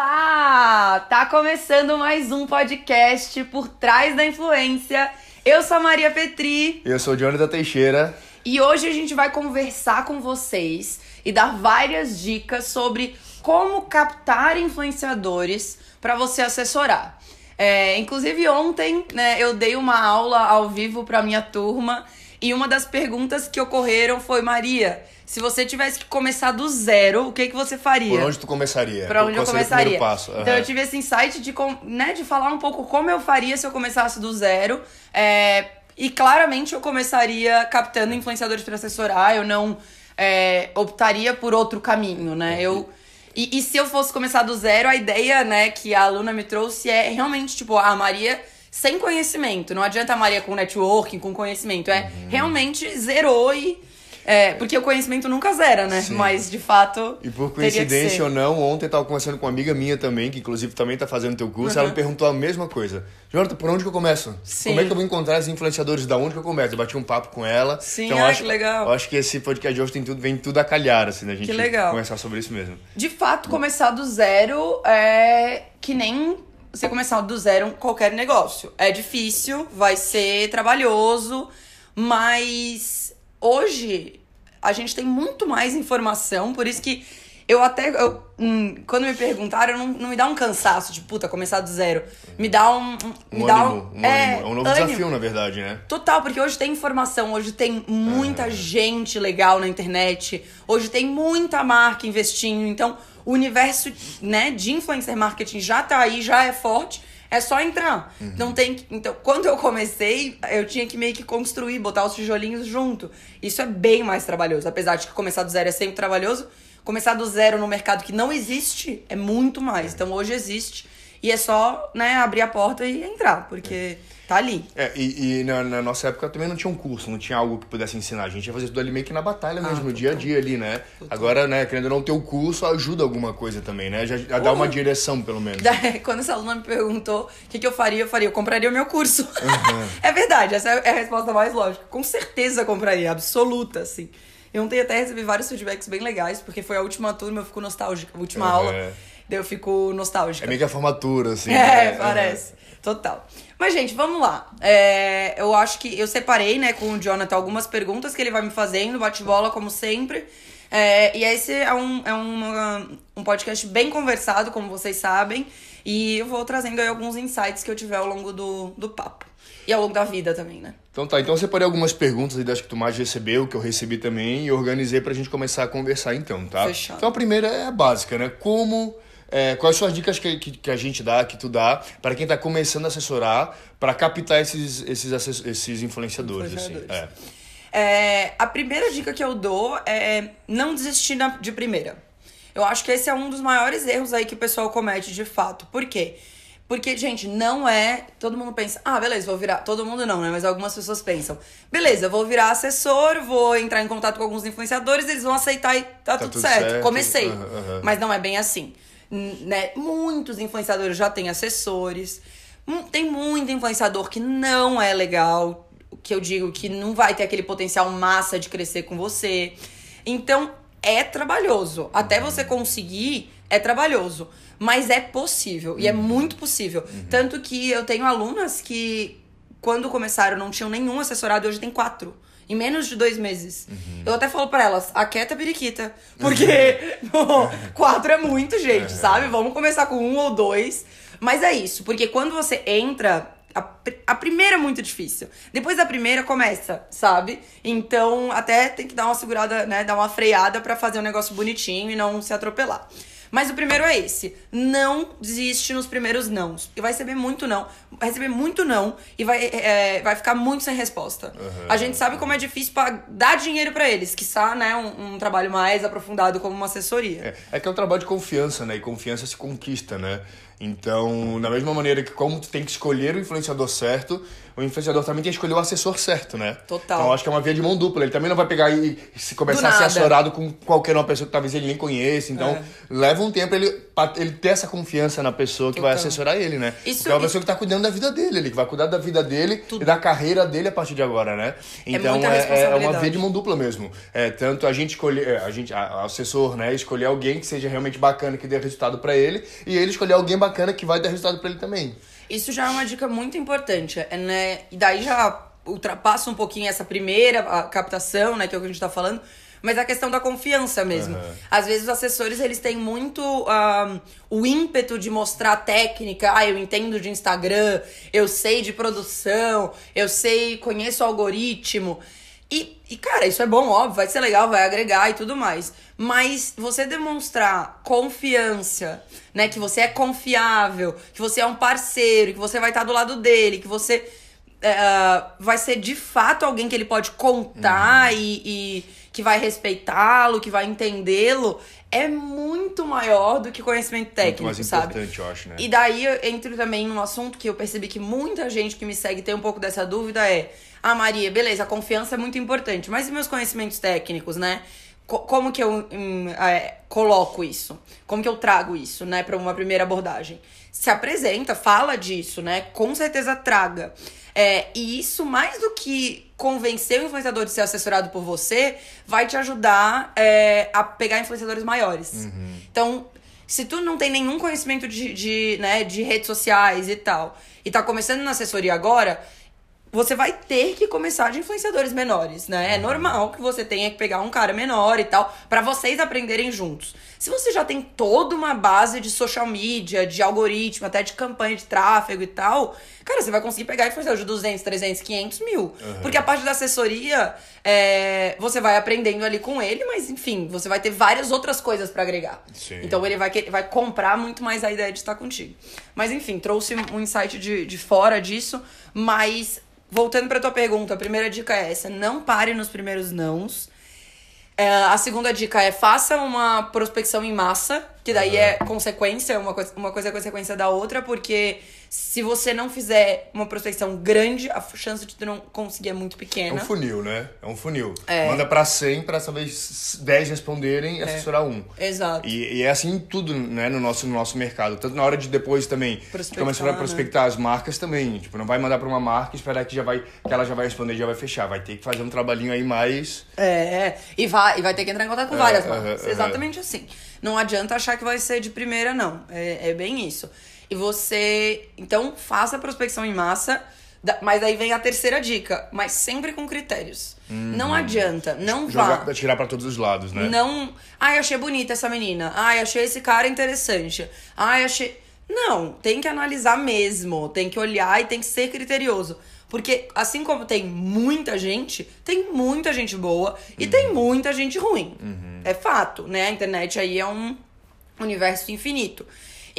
Olá! Tá começando mais um podcast por trás da influência. Eu sou a Maria Petri. Eu sou o Johnny da Teixeira. E hoje a gente vai conversar com vocês e dar várias dicas sobre como captar influenciadores para você assessorar. É, inclusive ontem, né, eu dei uma aula ao vivo para minha turma e uma das perguntas que ocorreram foi Maria, se você tivesse que começar do zero, o que que você faria? Por onde tu começaria? Pra onde eu o começaria. passo? Então Aham. eu tive esse insight de, né, de falar um pouco como eu faria se eu começasse do zero. É, e claramente eu começaria captando influenciadores para assessorar, eu não é, optaria por outro caminho, né? Eu. E, e se eu fosse começar do zero, a ideia, né, que a aluna me trouxe é realmente, tipo, a Maria sem conhecimento. Não adianta a Maria com networking, com conhecimento. É Uhum. realmente zerou e. É, porque o conhecimento nunca zera, né? Sim. Mas de fato. E por coincidência ou não, ontem eu tava conversando com uma amiga minha também, que inclusive também tá fazendo teu curso, ela me perguntou a mesma coisa. Jonathan, por onde que eu começo? Sim. Como é que eu vou encontrar os influenciadores? Da onde que eu começo? Eu bati um papo com ela. Sim, então, ai, acho, que legal. Eu acho que esse podcast de hoje tem tudo, vem tudo a calhar, assim, da gente Que legal. conversar sobre isso mesmo. De fato, começar do zero é que nem você começar do zero qualquer negócio. É difícil, vai ser trabalhoso, mas hoje a gente tem muito mais informação, por isso que eu até. eu, hum, quando me perguntaram, não, não me dá um cansaço de puta, começar do zero. Me dá um. um- me Um dá ânimo, um é, ânimo. É um novo ânimo. desafio, na verdade, né? Total, porque hoje tem informação, hoje tem muita gente legal na internet, hoje tem muita marca investindo, então o universo, né, de influencer marketing já tá aí, já é forte, é só entrar. Não tem que- então, quando eu comecei, eu tinha que meio que construir, botar os tijolinhos junto. Isso é bem mais trabalhoso, apesar de que começar do zero é sempre trabalhoso, começar do zero no mercado que não existe é muito mais. Então hoje existe e é só, né, abrir a porta e entrar, porque tá ali. É, e, e na, na nossa época também não tinha um curso, não tinha algo que pudesse ensinar. A gente ia fazer tudo ali meio que na batalha mesmo, no dia a dia ali, né? Agora, né, querendo ou não ter o curso, ajuda alguma coisa também, né? Já, já dá uma direção, pelo menos. Quando essa aluna me perguntou o que, que eu faria, eu faria, eu compraria o meu curso. é verdade, essa é a resposta mais lógica. Com certeza compraria, absoluta, assim. Eu ontem até recebi vários feedbacks bem legais, porque foi a última turma, eu fico nostálgica, a última Uhum. aula, daí eu fico nostálgica. É meio que a formatura, assim. É, né? parece. Total. Mas, gente, vamos lá. É, eu acho que eu separei, né, com o Jonathan algumas perguntas que ele vai me fazendo, bate-bola, como sempre. É, e esse é, um, é uma- um podcast bem conversado, como vocês sabem. E eu vou trazendo aí alguns insights que eu tiver ao longo do, do papo. E ao longo da vida também, né? Então tá, então eu separei algumas perguntas aí das que tu mais recebeu, que eu recebi também, e organizei pra gente começar a conversar então, tá? Fechado. Então a primeira é a básica, né? Como. É, quais são as dicas que, que, que a gente dá, que tu dá, para quem tá começando a assessorar, para captar esses, esses, esses influenciadores, Influenciadores. assim. É. É, a primeira dica que eu dou é não desistir na- de primeira. Eu acho que esse é um dos maiores erros aí que o pessoal comete de fato. Por quê? Porque, gente, não é. Todo mundo pensa, ah, beleza, vou virar. Todo mundo não, né? Mas algumas pessoas pensam, beleza, vou virar assessor, vou entrar em contato com alguns influenciadores, eles vão aceitar e tá, tudo, tudo certo. certo. Comecei. Aham. Mas não é bem assim. Né? Muitos influenciadores já têm assessores. Hum, Tem muito influenciador que não é legal. O que eu digo que não vai ter aquele potencial massa de crescer com você. Então, é trabalhoso. Até você conseguir, é trabalhoso. Mas é possível. E é muito possível. Tanto que eu tenho alunas que, quando começaram, não tinham nenhum assessorado e hoje tem quatro. Em menos de dois meses. Eu até falo pra elas, aquieta a periquita. Porque pô, quatro é muito, gente, sabe? Vamos começar com um ou dois. Mas é isso, porque quando você entra, a, a primeira é muito difícil. Depois da primeira começa, sabe? Então, até tem que dar uma segurada, né? Dar uma freada pra fazer um negócio bonitinho e não se atropelar. Mas o primeiro é esse. Não desiste nos primeiros nãos. E vai receber muito não. Vai receber muito não e vai, é, vai ficar muito sem resposta. A gente sabe como é difícil pra dar dinheiro pra eles, que está, né, um, um trabalho mais aprofundado como uma assessoria. É, é que é um trabalho de confiança, né? E confiança se conquista, né? Então, da mesma maneira que como tu tem que escolher o influenciador certo, o influenciador também tem que escolher o assessor certo, né? Total. Então, acho que é uma via de mão dupla. Ele também não vai pegar e se começar a ser assessorado com qualquer uma pessoa que talvez ele nem conheça. Então, É. leva um tempo ele pra ele ter essa confiança na pessoa que vai Total. assessorar ele, né? Isso- Porque é uma pessoa que tá cuidando da vida dele, ele que vai cuidar da vida dele Tudo. e da carreira dele a partir de agora, né? Então muita é, é uma via de mão dupla mesmo. É, tanto a gente escolher, é, a gente, a, a assessor, né, escolher alguém que seja realmente bacana, que dê resultado pra ele, e ele escolher alguém bacana que vai dar resultado pra ele também. Isso já é uma dica muito importante, é, né? E daí já ultrapassa um pouquinho essa primeira captação, né? Que é o que a gente tá falando. Mas a questão da confiança mesmo. Aham. Às vezes os assessores, eles têm muito ah, o ímpeto de mostrar técnica. Ah, eu entendo de Instagram, eu sei de produção, eu sei, conheço o algoritmo. E, e, cara, isso é bom, óbvio, vai ser legal, vai agregar e tudo mais. Mas você demonstrar confiança, né? Que você é confiável, que você é um parceiro, que você vai estar do lado dele, que você é, vai ser de fato alguém que ele pode contar e, e que vai respeitá-lo, que vai entendê-lo, é muito maior do que conhecimento Muito técnico, mais sabe? importante, eu acho, né? E daí eu entro também num assunto que eu percebi que muita gente que me segue tem um pouco dessa dúvida é: "Ah, Maria, beleza, a confiança é muito importante, mas e meus conhecimentos técnicos, né? Co- como que eu hum, é, coloco isso? Como que eu trago isso, né, para uma primeira abordagem? Se apresenta, fala disso, né? Com certeza traga. É, e isso, mais do que convencer o influenciador de ser assessorado por você, vai te ajudar é, a pegar influenciadores maiores. Então, se tu não tem nenhum conhecimento de, de, né, de redes sociais e tal, e tá começando na assessoria agora, você vai ter que começar de influenciadores menores, né? É normal que você tenha que pegar um cara menor e tal, pra vocês aprenderem juntos. Se você já tem toda uma base de social media, de algoritmo, até de campanha de tráfego e tal, cara, você vai conseguir pegar influenciadores de 200, 300, 500 mil. Porque a parte da assessoria, é, você vai aprendendo ali com ele, mas enfim, você vai ter várias outras coisas pra agregar. Sim. Então ele vai, vai comprar muito mais a ideia de estar contigo. Mas enfim, trouxe um insight de, de fora disso, mas voltando pra tua pergunta, a primeira dica é essa: não pare nos primeiros nãos. É, a segunda dica é faça uma prospecção em massa, que daí é consequência, uma coisa, uma coisa é consequência da outra, porque se você não fizer uma prospecção grande, a chance de tu não conseguir é muito É pequena. um funil, né? É um funil. É. Manda pra 100 pra talvez 10 responderem e assessorar um. Exato. E, e é assim tudo, né, no nosso, no nosso mercado. Tanto na hora de depois também começar a né? prospectar as marcas também. Tipo, não vai mandar pra uma marca e esperar que, já vai, que ela já vai responder e já vai fechar. Vai ter que fazer um trabalhinho aí mais. É, e vai, e vai ter que entrar em contato com É, várias aham, marcas. aham. Exatamente assim. Não adianta achar que vai ser de primeira, não. É, é bem isso. E você. Então, faça a prospecção em massa. Mas aí vem a terceira dica, mas sempre com critérios. Não adianta, não vá. Jogar, tirar pra todos os lados, né? Não. Ai, achei bonita essa menina. Ai, achei esse cara interessante. Ai, achei. Não, tem que analisar mesmo. Tem que olhar e tem que ser criterioso. Porque, assim como tem muita gente, tem muita gente boa e tem muita gente ruim. É fato, né? A internet aí é um universo infinito.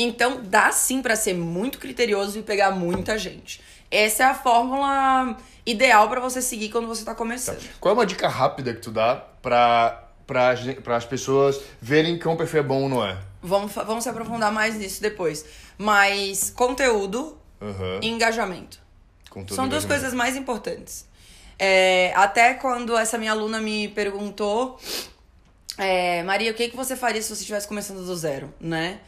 Então, dá sim pra ser muito criterioso e pegar muita gente. Essa é a fórmula ideal pra você seguir quando você tá começando. Qual é uma dica rápida que tu dá pra, pra, as pessoas verem que um perfil é bom ou não é? Vamos, vamos se aprofundar mais nisso depois. Mas conteúdo Aham. e engajamento. Conteúdo São duas coisas mais importantes. É, até quando essa minha aluna me perguntou, é, Maria, o que, que você faria se você estivesse começando do zero, né?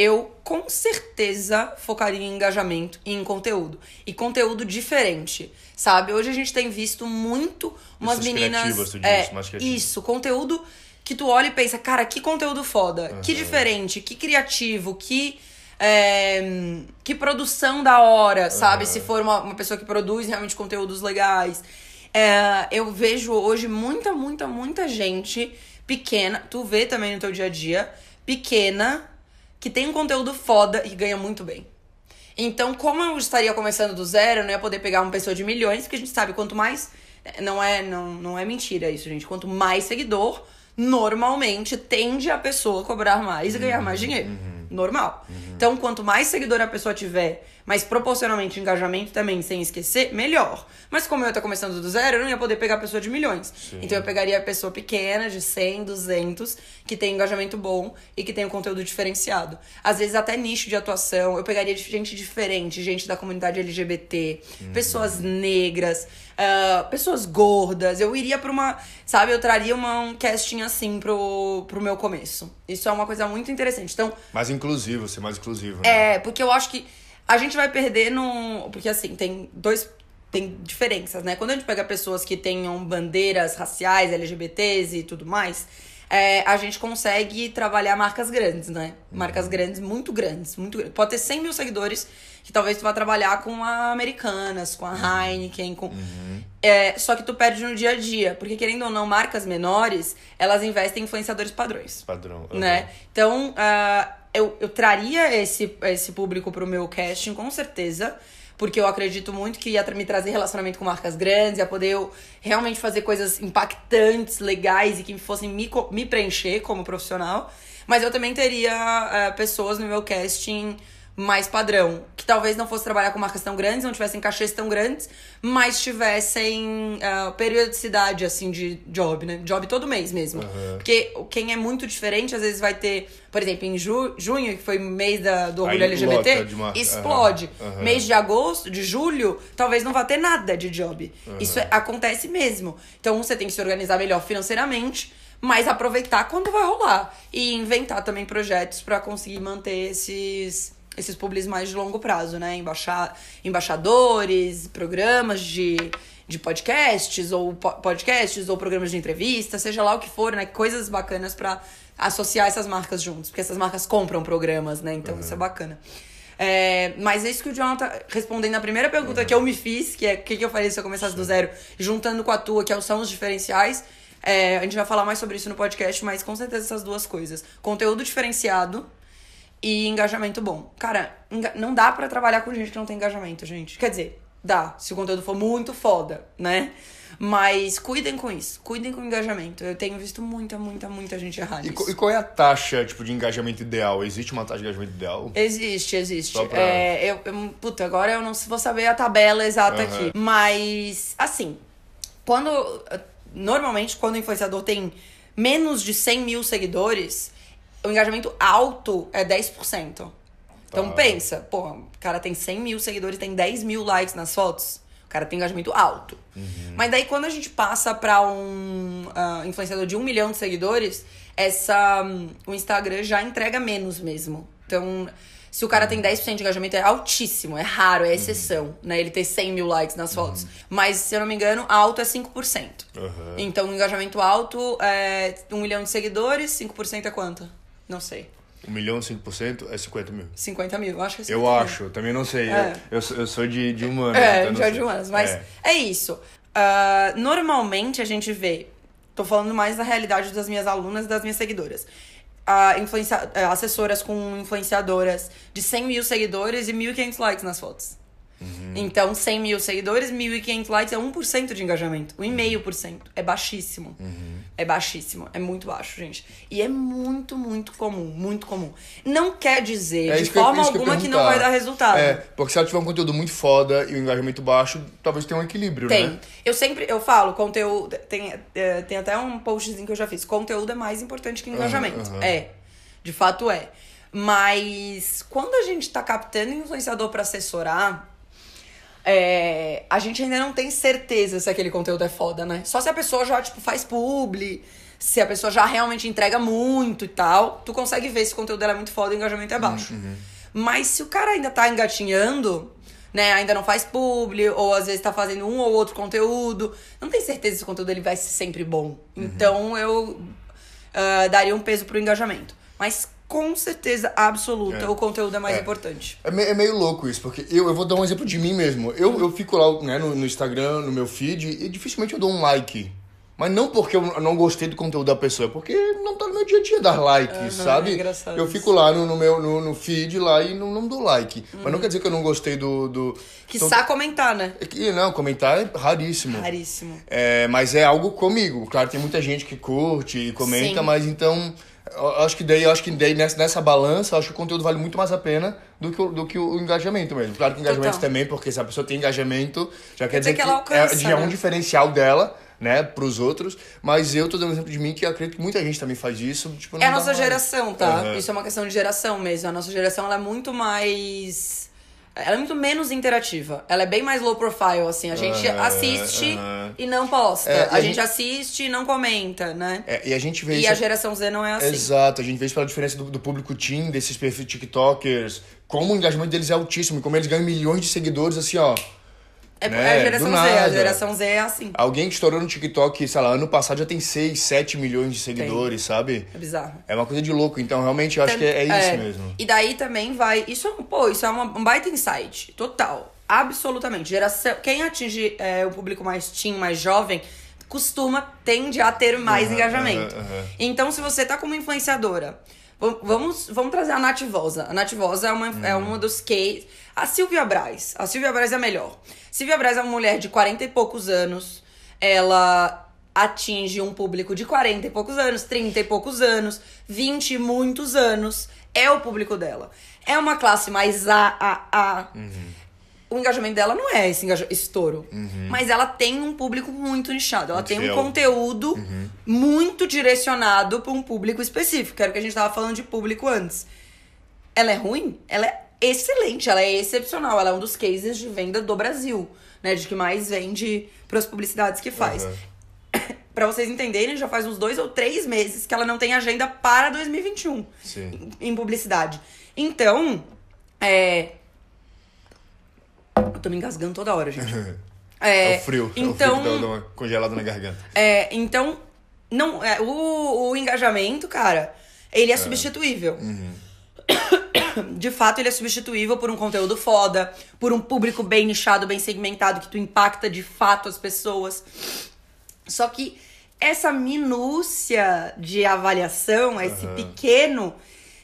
Eu com certeza focaria em engajamento e em conteúdo. E conteúdo diferente, sabe? Hoje a gente tem visto muito umas Pessoas meninas. é, diz, criativas. isso, conteúdo que tu olha e pensa, cara, que conteúdo foda, que diferente, que criativo, que. é, que produção da hora, sabe? Se for uma, uma pessoa que produz realmente conteúdos legais. É, eu vejo hoje muita, muita, muita gente pequena, tu vê também no teu dia a dia, pequena, que tem um conteúdo foda e ganha muito bem. Então, como eu estaria começando do zero, eu não ia poder pegar uma pessoa de milhões, porque a gente sabe quanto mais. Não é, não, não é mentira isso, gente. Quanto mais seguidor, normalmente tende a pessoa cobrar mais e ganhar mais dinheiro. Normal. Então, quanto mais seguidor a pessoa tiver, mas proporcionalmente engajamento também, sem esquecer, melhor. Mas como eu tô começando do zero, eu não ia poder pegar a pessoa de milhões. Então eu pegaria a pessoa pequena, de 100, 200, que tem engajamento bom e que tem um conteúdo diferenciado. Às vezes até nicho de atuação, eu pegaria gente diferente, gente da comunidade LGBT, pessoas negras, ah, pessoas gordas. Eu iria pra uma, sabe, eu traria uma, um casting assim pro, pro meu começo. Isso é uma coisa muito interessante. Então, Mais inclusivo, ser mais exclusivo. Né? É, porque eu acho que a gente vai perder no. Porque assim, tem dois. Tem diferenças, né? Quando a gente pega pessoas que tenham bandeiras raciais, LGBTs e tudo mais, é, a gente consegue trabalhar marcas grandes, né? Marcas Uhum. grandes, muito grandes, muito grandes. Pode ter 100 mil seguidores, que talvez tu vá trabalhar com a Americanas, com a Uhum. Heineken, com... É, só que tu perde no dia a dia, porque querendo ou não, marcas menores, elas investem em influenciadores padrões Padrão. né? Então, ah, eu, eu traria esse, esse público pro meu casting, com certeza. Porque eu acredito muito que ia me trazer relacionamento com marcas grandes, ia poder eu realmente fazer coisas impactantes, legais e que fossem me, me preencher como profissional. Mas eu também teria ah, pessoas no meu casting mais padrão, que talvez não fosse trabalhar com marcas tão grandes, não tivessem cachês tão grandes, mas tivessem ah, periodicidade, assim, de job, né? Job todo mês mesmo. Porque quem é muito diferente, às vezes vai ter, por exemplo, em ju junho, que foi mês da, do orgulho Aí LGBT, explode. Aham. Mês de agosto, de julho, talvez não vá ter nada de job. Isso é- acontece mesmo. Então você tem que se organizar melhor financeiramente, mas aproveitar quando vai rolar. E inventar também projetos para conseguir manter esses esses publis mais de longo prazo, né? Embaixa, embaixadores, programas de, de podcasts, ou po- podcasts, ou programas de entrevista, seja lá o que for, né? Coisas bacanas pra associar essas marcas juntos. Porque essas marcas compram programas, né? Então isso é bacana. É, mas é isso que o Jonathan, respondendo a primeira pergunta que eu me fiz, que é o que, que eu faria se eu começasse do zero, juntando com a tua, que são os diferenciais. é, a gente vai falar mais sobre isso no podcast, mas com certeza essas duas coisas. Conteúdo diferenciado e engajamento bom. Cara, não dá pra trabalhar com gente que não tem engajamento, gente. Quer dizer, dá, se o conteúdo for muito foda, né? Mas cuidem com isso, cuidem com o engajamento. Eu tenho visto muita, muita, muita gente errar E, e qual é a taxa tipo, de engajamento ideal? Existe uma taxa de engajamento ideal? Existe, existe. Pra- É, eu, eu- puta, agora eu não vou saber a tabela exata Aham. aqui. Mas, assim, quando. Normalmente, quando o influenciador tem menos de 100 mil seguidores, o engajamento alto é 10%. Então Tá. pensa, pô, o cara tem 100 mil seguidores, tem 10 mil likes nas fotos. O cara tem engajamento alto. Mas daí quando a gente passa pra um ah, influenciador de um milhão de seguidores, essa, hum, o Instagram já entrega menos mesmo. Então, se o cara tem 10% de engajamento, é altíssimo, é raro, é exceção, né? Ele ter 100 mil likes nas fotos. Mas, se eu não me engano, alto é 5%. Aham. Então, o engajamento alto é 1 milhão de seguidores, 5% é quanto? Não sei. 1 milhão, 5% é 50 mil. 50 mil, eu acho que é 50 Eu mil. acho, também não sei. É. Eu, eu, sou- eu sou de, de humanas. É, então já sei. de humanas. Mas É. é, isso. Ah, normalmente a gente vê. Tô falando mais da realidade das minhas alunas e das minhas seguidoras. Ah, influencia- eh, assessoras com influenciadoras de 100 mil seguidores e 1.500 likes nas fotos. Uhum. Então, 100 mil seguidores, 1.500 likes é 1% de engajamento. 1,5%. É baixíssimo. Uhum. É baixíssimo. É muito baixo, gente. E é muito, muito comum. Muito comum. Não quer dizer É de que forma que eu alguma que, ia não vai dar resultado. É, porque se ela tiver um conteúdo muito foda e o engajamento baixo, talvez tenha um equilíbrio, Tem. né? Eu sempre, eu falo, conteúdo. Tem, é, tem até um postzinho que eu já fiz. Conteúdo é mais importante que engajamento. aham. É. De fato é. Mas quando a gente tá captando influenciador pra assessorar, é, a gente ainda não tem certeza se aquele conteúdo é foda, né? Só se a pessoa já, tipo, faz publi, se a pessoa já realmente entrega muito e tal, tu consegue ver se o conteúdo dela é muito foda e o engajamento é baixo. Mas se o cara ainda tá engatinhando, né, ainda não faz publi, ou às vezes tá fazendo um ou outro conteúdo, não tem certeza se o conteúdo dele vai ser sempre bom. Então eu ah, daria um peso pro engajamento. Mas com certeza absoluta, É. o conteúdo é mais É. importante. É, me- é meio louco isso, porque eu, eu vou dar um exemplo de mim mesmo. Eu, eu fico lá né, no, no Instagram, no meu feed, e dificilmente eu dou um like. Mas não porque eu não gostei do conteúdo da pessoa, é porque não tá no meu dia a dia dar like, Aham, sabe? é engraçado eu fico lá no, no meu no, no feed lá e não, não dou like. Mas não quer dizer que eu não gostei do. do... Que Então, sabe comentar, né? é que, não, comentar é raríssimo. Raríssimo. É, mas é algo comigo. Claro, tem muita gente que curte e comenta, Sim. mas então. Eu Acho que daí, eu acho que daí nessa, nessa balança, eu acho que o conteúdo vale muito mais a pena do que o, do que o engajamento mesmo. Claro que o engajamento Total. também, porque se a pessoa tem engajamento, já quer dizer dizer que ela alcança, é, já é um né? diferencial dela, né, pros outros. Mas eu tô dando um exemplo de mim que eu acredito que muita gente também faz isso. Tipo, É a nossa mais. geração, tá? Aham. Isso é uma questão de geração mesmo. A nossa geração ela é muito mais ela é muito menos interativa. Ela é bem mais low profile, assim. A gente Aham, assiste aham. e não posta. É, e a, a gente gente- assiste e não comenta, né? É, e a gente vê e isso. a geração Z não é assim. Exato, a gente vê isso pela diferença do, do público teen, desses perfis TikTokers, como o engajamento deles é altíssimo, como eles ganham milhões de seguidores, assim, ó. É, né? é a geração Z. A geração Z é assim. Alguém que estourou no TikTok, sei lá, ano passado já tem 6, 7 milhões de seguidores, sabe? É bizarro. É uma coisa de louco, então realmente eu acho que é, é isso mesmo. E daí também vai. Isso é um, pô, isso é uma, um baita insight. Total. Absolutamente. Geração. Quem atinge é, o público mais teen, mais jovem, costuma, tende a ter mais Aham, engajamento. aham, aham. Então, se você tá como influenciadora. Vam- Vamos, vamos trazer a Nath Vosa. A Nath Vosa é uma, é Uhum. uma dos cases. A Silvia Braz. A Silvia Braz é a melhor. Silvia Braz é uma mulher de 40 e poucos anos. Ela atinge um público de 40 e poucos anos, 30 e poucos anos, 20 e muitos anos. É o público dela. É uma classe mais A, A, A. O engajamento dela não é esse engaja- estouro. Mas ela tem um público muito nichado. Ela Muito tem um fiel. conteúdo muito direcionado para um público específico. Que era o que a gente tava falando de público antes. Ela é ruim? Ela é excelente, ela é excepcional. Ela é um dos cases de venda do Brasil, né? De que mais vende pras publicidades que faz. Aham. Pra vocês entenderem, já faz uns dois ou três meses que ela não tem agenda para 2021 Sim. em publicidade. Então, é. Eu tô me engasgando toda hora, gente. É, o frio. Então, É o frio que dá uma congelada na garganta. é, então não, é, o, o engajamento, cara, ele é substituível. De fato, ele é substituível por um conteúdo foda, por um público bem nichado, bem segmentado, que tu impacta de fato as pessoas. Só que essa minúcia de avaliação, esse pequeno,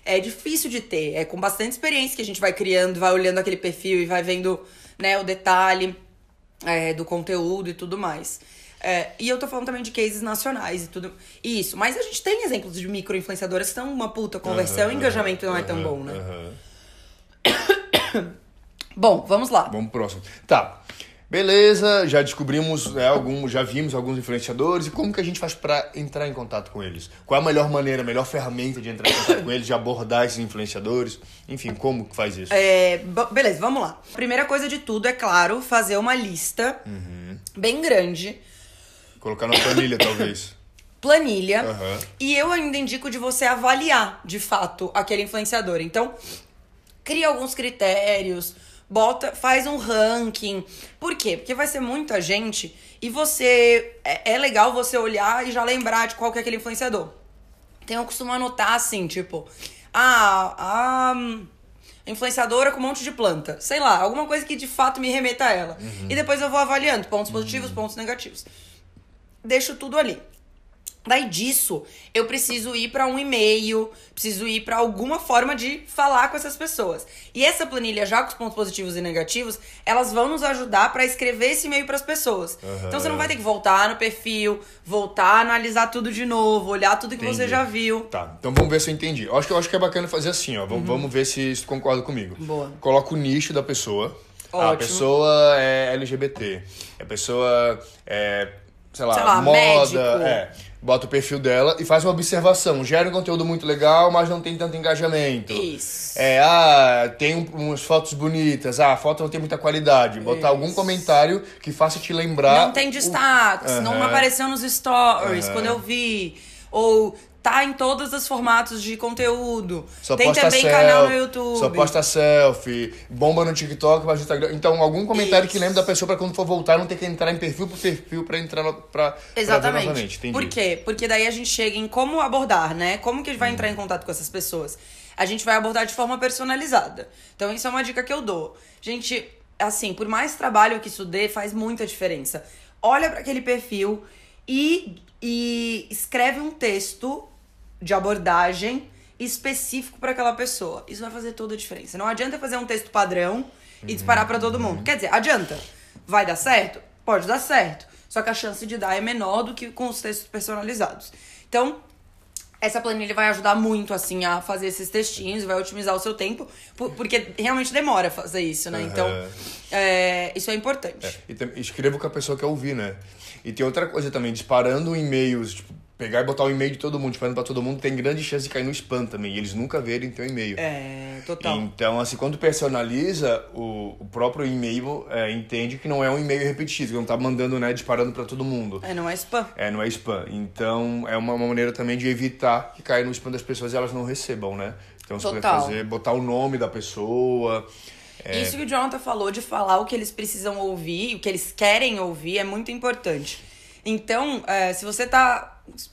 é difícil de ter. É com bastante experiência que a gente vai criando, vai olhando aquele perfil e vai vendo né, o detalhe é, do conteúdo e tudo mais. É, e eu tô falando também de cases nacionais e tudo. Isso. Mas a gente tem exemplos de micro-influenciadoras que estão uma puta conversão e engajamento não é tão bom, né? Bom, vamos lá. Vamos pro próximo. Tá. Beleza, já descobrimos, né, algum, já vimos alguns influenciadores e como que a gente faz pra entrar em contato com eles? Qual é a melhor maneira, a melhor ferramenta de entrar em contato com eles, de abordar esses influenciadores? Enfim, como que faz isso? É, beleza, vamos lá. Primeira coisa de tudo é, claro, fazer uma lista bem grande, Colocar na planilha, talvez. planilha. Aham. E eu ainda indico de você avaliar, de fato, aquele influenciador. Então, cria alguns critérios, bota, faz um ranking. Por quê? Porque vai ser muita gente e você. É, é legal você olhar e já lembrar de qual que é aquele influenciador. Então eu costumo anotar assim, tipo, ah, a hum, influenciadora com um monte de planta. Sei lá, alguma coisa que de fato me remeta a ela. E depois eu vou avaliando pontos positivos, pontos negativos. Deixo tudo ali. Daí disso, eu preciso ir pra um e-mail, preciso ir pra alguma forma de falar com essas pessoas. E essa planilha, já com os pontos positivos e negativos, elas vão nos ajudar pra escrever esse e-mail pras pessoas. Aham. Então você não vai ter que voltar no perfil, voltar a analisar tudo de novo, olhar tudo que você Entendi. já viu. Tá, então vamos ver se eu entendi. Eu acho que, eu acho que é bacana fazer assim, ó. Vamos, vamos ver se, tu concorda comigo. Uhum. Boa. Coloca o nicho da pessoa. Ah, a Ótimo. pessoa é LGBT. A pessoa é, sei lá, Sei lá, moda. médico. É. Bota o perfil dela e faz uma observação. Gera um conteúdo muito legal, mas não tem tanto engajamento. Isso. É, ah, tem um- umas fotos bonitas. Ah, a foto não tem muita qualidade. Botar algum Isso. comentário que faça te lembrar. Não tem o- destaques, não apareceu nos stories Aham. quando eu vi. Ou tá em todos os formatos de conteúdo. Só tem também selfie, canal no YouTube. Só posta selfie, bomba no TikTok, mas no Instagram. Então, algum comentário que Isso. lembre da pessoa pra quando for voltar não ter que entrar em perfil por perfil pra entrar no, pra, pra ver Exatamente. Entendi. Por quê? Porque daí a gente chega em como abordar, né? Como que a gente vai entrar em contato com essas pessoas? A gente vai abordar de forma personalizada. Então, isso é uma dica que eu dou. Gente, assim, por mais trabalho que isso dê, faz muita diferença. Olha para aquele perfil e, e escreve um texto de abordagem específico para aquela pessoa. Isso vai fazer toda a diferença. Não adianta fazer um texto padrão e disparar para todo mundo. Quer dizer, adianta. Vai dar certo? Pode dar certo. Só que a chance de dar é menor do que com os textos personalizados. Então, essa planilha vai ajudar muito, assim, a fazer esses textinhos, vai otimizar o seu tempo, por- porque realmente demora fazer isso, né? Então, Aham. é, isso é importante. É, e escreva que a pessoa quer ouvir, né? E tem outra coisa também, disparando e-mails tipo, pegar e botar o e-mail de todo mundo, espalhando para todo mundo, tem grande chance de cair no spam também. E eles nunca verem teu e-mail. É, total. Então, assim, quando personaliza, o, o próprio e-mail é, entende que não é um e-mail repetido, que não tá mandando, né, disparando para todo mundo. É, não é spam. É, não é spam. Então, é uma, uma maneira também de evitar que caia no spam das pessoas e elas não recebam, né? Então, você Total. pode fazer, botar o nome da pessoa. É, Isso que o Jonathan falou de falar o que eles precisam ouvir, o que eles querem ouvir, é muito importante. Então, é, se você tá.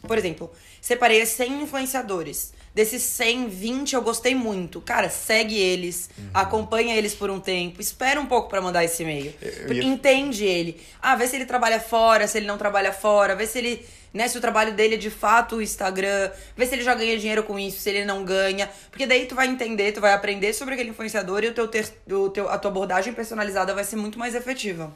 Por exemplo, separei 100 influenciadores. Desses 100, 20 eu gostei muito. Cara, segue eles, acompanha eles por um tempo, espera um pouco pra mandar esse e-mail. Ia- Entende ele. Ah, vê se ele trabalha fora, se ele não trabalha fora, vê se ele. Né, se o trabalho dele é de fato o Instagram, vê se ele já ganha dinheiro com isso, se ele não ganha. Porque daí tu vai entender, tu vai aprender sobre aquele influenciador e o teu, ter, o teu, a tua abordagem personalizada vai ser muito mais efetiva.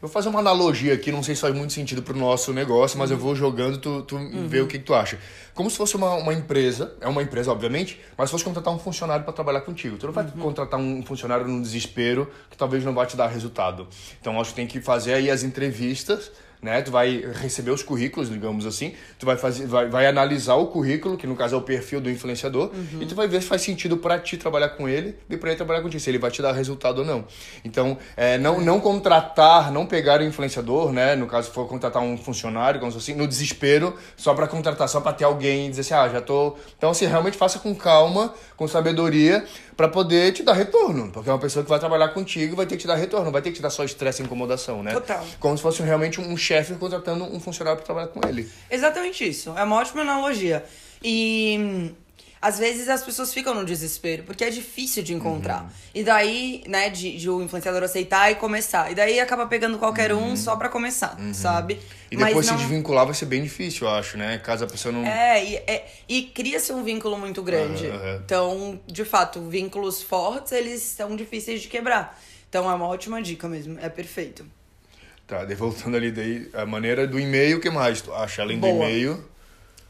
Eu vou fazer uma analogia aqui, não sei se faz muito sentido pro nosso negócio, mas eu vou jogando, tu, tu vê o que, que tu acha. Como se fosse uma, uma empresa, é uma empresa, obviamente, mas se fosse contratar um funcionário para trabalhar contigo. Tu não vai contratar um funcionário no desespero que talvez não vai te dar resultado. Então, acho que tem que fazer aí as entrevistas, né? Tu vai receber os currículos, digamos assim, tu vai fazer, vai, vai analisar o currículo, que no caso é o perfil do influenciador, e tu vai ver se faz sentido para ti trabalhar com ele e para ele trabalhar contigo, se ele vai te dar resultado ou não. Então, é, não, não contratar, não pegar o influenciador, né? No caso, for contratar um funcionário, como assim, no desespero, só para contratar, só para ter alguém e dizer assim, ah, já tô. Então, assim, realmente faça com calma, com sabedoria, para poder te dar retorno. Porque é uma pessoa que vai trabalhar contigo vai ter que te dar retorno, vai ter que te dar só estresse e incomodação, né? Total. Como se fosse realmente um chefe contratando um funcionário para trabalhar com ele. Exatamente isso. É uma ótima analogia. E hum, às vezes as pessoas ficam no desespero, porque é difícil de encontrar. Uhum. E daí, né, de, de o influenciador aceitar e começar. E daí acaba pegando qualquer Uhum. um só pra começar, sabe? E depois Mas se desvincular vai ser bem difícil, eu acho, né? Caso a pessoa não. É, e, é, e cria-se um vínculo muito grande. Então, de fato, vínculos fortes, eles são difíceis de quebrar. Então é uma ótima dica mesmo, é perfeito. Tá, voltando ali daí, a maneira do e-mail, o que mais tu acha? Além do e-mail.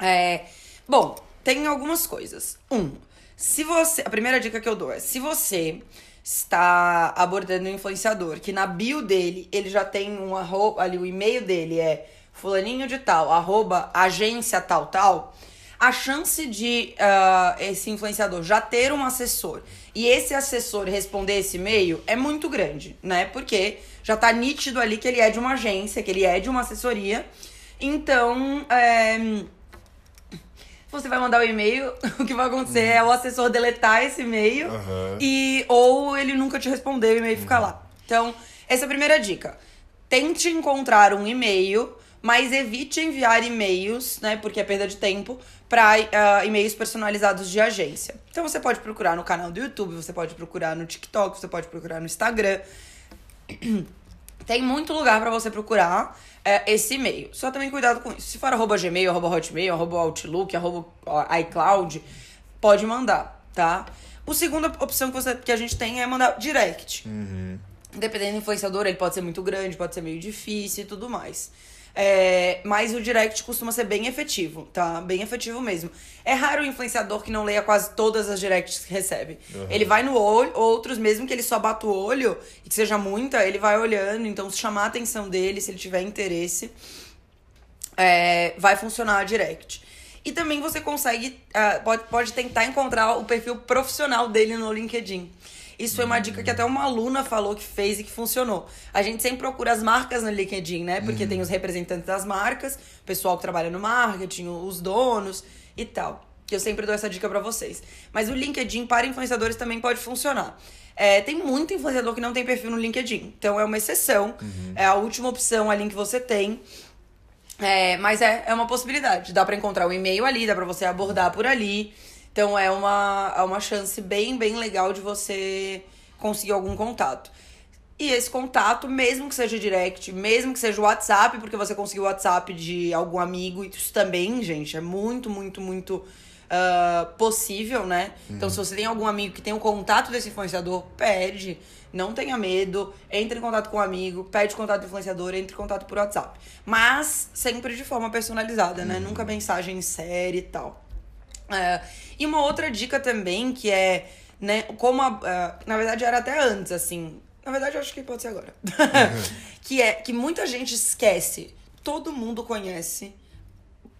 É, bom, tem algumas coisas. Um, se você. A primeira dica que eu dou é: se você está abordando um influenciador que na bio dele ele já tem um arroba, ali o e-mail dele é fulaninho de tal, arroba agência tal tal, a chance de ah, esse influenciador já ter um assessor e esse assessor responder esse e-mail é muito grande, né? Porque já tá nítido ali que ele é de uma agência, que ele é de uma assessoria. Então, é, você vai mandar o e-mail, o que vai acontecer é o assessor deletar esse e-mail Aham. e ou ele nunca te responder, o e-mail fica lá. Então, essa é a primeira dica. Tente encontrar um e-mail, mas evite enviar e-mails, né, porque é perda de tempo, para e-mails personalizados de agência. Então você pode procurar no canal do YouTube, você pode procurar no TikTok, você pode procurar no Instagram. Tem muito lugar pra você procurar é, esse e-mail. Só também cuidado com isso. Se for arroba Gmail, arroba Hotmail, arroba Outlook, arroba iCloud, pode mandar, tá? A segunda opção que, você, que a gente tem é mandar direct. Dependendo do influenciador, ele pode ser muito grande, pode ser meio difícil e tudo mais. É, mas o direct costuma ser bem efetivo, tá? Bem efetivo mesmo. É raro o influenciador que não leia quase todas as directs que recebe. Ele vai no olho, outros, mesmo que ele só bata o olho e que seja muita, ele vai olhando. Então, se chamar a atenção dele, se ele tiver interesse, é, vai funcionar a direct. E também você consegue, ah, pode, pode tentar encontrar o perfil profissional dele no LinkedIn. Isso foi uma dica que até uma aluna falou que fez e que funcionou. A gente sempre procura as marcas no LinkedIn, né? Porque tem os representantes das marcas, o pessoal que trabalha no marketing, os donos e tal. Que eu sempre dou essa dica pra vocês. Mas o LinkedIn para influenciadores também pode funcionar. É, tem muito influenciador que não tem perfil no LinkedIn. Então é uma exceção. É a última opção ali que você tem. É, mas é, é uma possibilidade. Dá pra encontrar o e-mail ali, dá pra você abordar por ali. Então é uma, é uma chance bem, bem legal de você conseguir algum contato. E esse contato, mesmo que seja direct, mesmo que seja o WhatsApp, porque você conseguiu o WhatsApp de algum amigo, isso também, gente, é muito, muito, muito ah, possível, né? Então, se você tem algum amigo que tem o contato desse influenciador, pede. Não tenha medo, entre em contato com o amigo, pede contato do influenciador, entre em contato por WhatsApp. Mas sempre de forma personalizada, né? Nunca mensagem em série e tal. É, e uma outra dica também, que é, né, como a, a- na verdade era até antes, assim. Na verdade, eu acho que pode ser agora. que é que muita gente esquece. Todo mundo conhece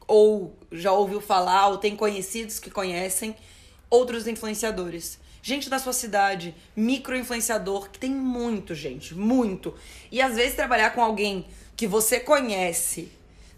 ou já ouviu falar, ou tem conhecidos que conhecem outros influenciadores. Gente da sua cidade, micro-influenciador, que tem muito, gente, muito. E às vezes trabalhar com alguém que você conhece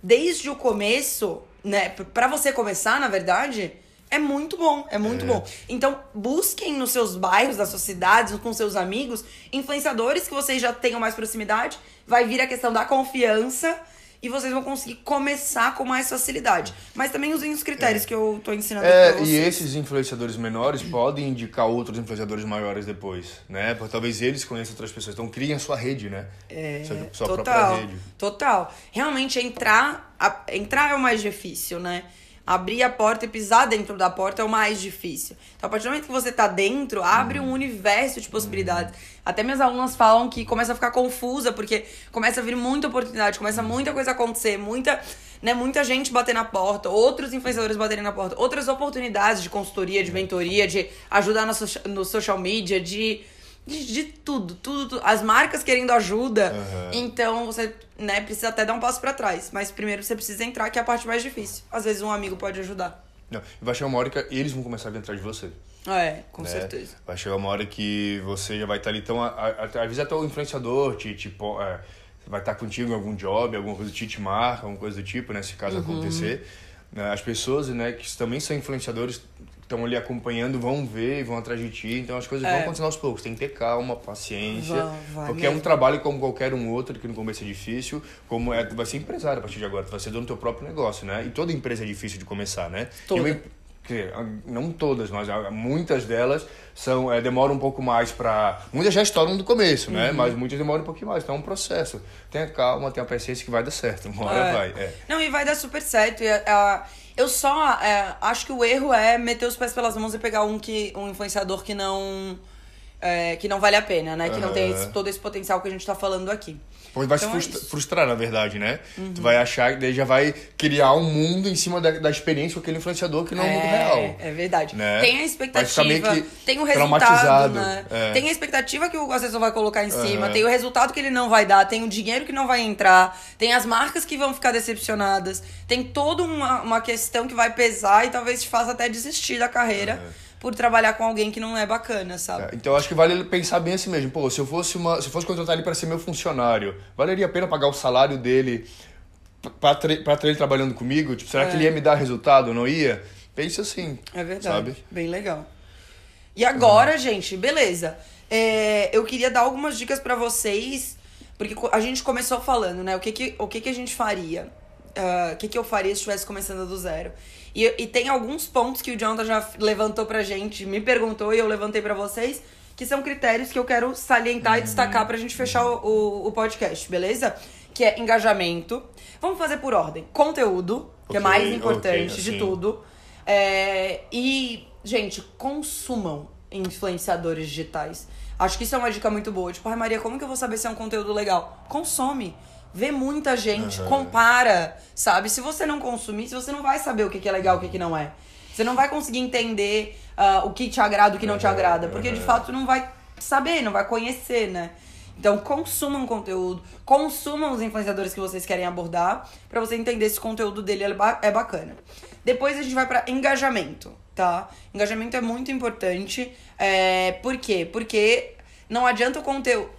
desde o começo, né? Pra você começar, na verdade, é muito bom, é muito É. bom. Então, busquem nos seus bairros, nas suas cidades, com seus amigos, influenciadores que vocês já tenham mais proximidade. Vai vir a questão da confiança e vocês vão conseguir começar com mais facilidade. Mas também usem os critérios que eu tô ensinando É, pra e vocês. esses influenciadores menores podem indicar outros influenciadores maiores depois, né? Porque talvez eles conheçam outras pessoas. Então criem a sua rede, né? É, sua, sua total, própria rede. total. Realmente, entrar, a- entrar é o mais difícil, né? Abrir a porta e pisar dentro da porta é o mais difícil. Então, a partir do momento que você tá dentro, abre um universo de possibilidades. Até minhas alunas falam que começa a ficar confusa, porque começa a vir muita oportunidade, começa muita coisa a acontecer, muita, né, muita gente bater na porta, outros influenciadores baterem na porta, outras oportunidades de consultoria, de mentoria, de ajudar no social media, de de, tudo, tudo, tudo. As marcas querendo ajuda. Aham. Então você, né, precisa até dar um passo pra trás. Mas primeiro você precisa entrar, que é a parte mais difícil. Às vezes um amigo pode ajudar. Não, vai chegar uma hora que eles vão começar a vir atrás de você. É, com né? certeza. Vai chegar uma hora que você já vai estar ali. Então, às vezes até o influenciador te, tipo, é, vai estar contigo em algum job, alguma coisa te, te marca, alguma coisa do tipo, né? Se caso Uhum. acontecer. Né, As pessoas, né, que também são influenciadores, estão ali acompanhando, vão ver, vão atrás de ti. Então as coisas É. vão acontecendo aos poucos. Tem que ter calma, paciência. Vão, vai porque é um mesmo. trabalho como qualquer um outro, que no começo é difícil. Como é, tu vai ser empresário a partir de agora, tu vai ser dono do teu próprio negócio, né? E toda empresa é difícil de começar, né? Toda. E uma dizer, não todas, mas muitas delas são é, demoram um pouco mais pra. Muitas já estouram do começo, Uhum. né? Mas muitas demoram um pouquinho mais. Então é um processo. Tenha calma, tenha paciência que vai dar certo. Uma hora É. vai. É. Não, e vai dar super certo. E, ah, eu só é, acho que o erro é meter os pés pelas mãos e pegar um que um influenciador que não é, que não vale a pena, né? Que não tem esse- todo esse potencial que a gente tá falando aqui. Pois vai Então se é frustra-. Uhum. frustrar, na verdade, né? Tu vai achar que daí já vai criar um mundo em cima da, da experiência com aquele influenciador que não é o mundo real. É verdade. né? Tem a expectativa, tem o resultado, né? é. Tem a expectativa que o assessor vai colocar em cima, Aham. tem o resultado que ele não vai dar, tem o dinheiro que não vai entrar, tem as marcas que vão ficar decepcionadas, tem toda uma, uma questão que vai pesar e talvez te faça até desistir da carreira por trabalhar com alguém que não é bacana, sabe? É, Então acho que vale pensar bem assim mesmo. Pô, se eu fosse uma, se eu fosse contratar ele para ser meu funcionário, valeria a pena pagar o salário dele para ter ele trabalhando comigo? Tipo, será que É. ele ia me dar resultado? Não ia? Pense assim. É verdade. Sabe? Bem legal. E agora, gente, beleza. É, eu queria dar algumas dicas pra vocês, porque a gente começou falando, né? O que que, o que, que a gente faria? Ah, o que, que eu faria se estivesse começando do zero? E, e tem alguns pontos que o Jonathan já levantou pra gente, me perguntou e eu levantei pra vocês, que são critérios que eu quero salientar e destacar pra gente fechar o, o, o podcast, beleza? Que é engajamento. Vamos fazer por ordem. Conteúdo, que é Ok, mais ok, importante de assim. tudo. É, e, gente, consumam influenciadores digitais. Acho que isso é uma dica muito boa. Tipo, ai Maria, como que eu vou saber se é um conteúdo legal? Consome. Vê muita gente, compara, sabe? Se você não consumir, se você não vai saber o que que é legal e o que que não é. Você não vai conseguir entender ah, o que te agrada e o que não te Aham, agrada. Porque, de fato, não vai saber, não vai conhecer, né? Então, consumam conteúdo, consumam os influenciadores que vocês querem abordar, pra você entender se o conteúdo dele é ba- é bacana. Depois a gente vai pra engajamento, tá? Engajamento é muito importante. É, por quê? Porque não adianta o conteúdo.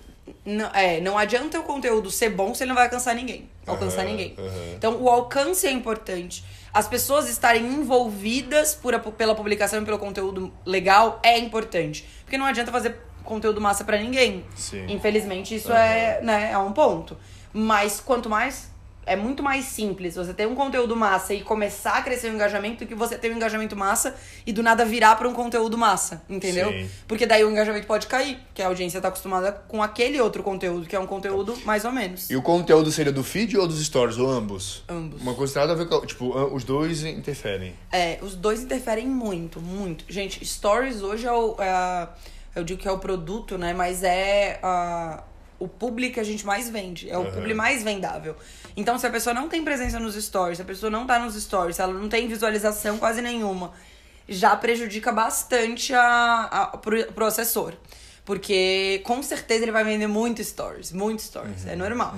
Não, é, não adianta o conteúdo ser bom se ele não vai alcançar ninguém. Alcançar Aham, ninguém. aham. Então, o alcance é importante. As pessoas estarem envolvidas por a- pela publicação e pelo conteúdo legal é importante. Porque não adianta fazer conteúdo massa pra ninguém. Sim. Infelizmente, isso Aham. é, né, é um ponto. Mas quanto mais. É muito mais simples você ter um conteúdo massa e começar a crescer o engajamento do que você ter um engajamento massa e do nada virar pra um conteúdo massa, entendeu? Sim. Porque daí o engajamento pode cair, porque a audiência tá acostumada com aquele outro conteúdo, que é um conteúdo mais ou menos. E o conteúdo seria do feed ou dos stories? Ou ambos? Ambos. Uma coisa nada a ver com. Tipo, os dois interferem. É, os dois interferem muito, muito. Gente, stories hoje é o. é a- eu digo que é o produto, né? Mas é a- o público que a gente mais vende. É o público mais vendável. Então, se a pessoa não tem presença nos stories, se a pessoa não tá nos stories, se ela não tem visualização quase nenhuma, já prejudica bastante a, a, pro, pro assessor. Porque com certeza ele vai vender muito stories, muito stories, Uhum. é normal.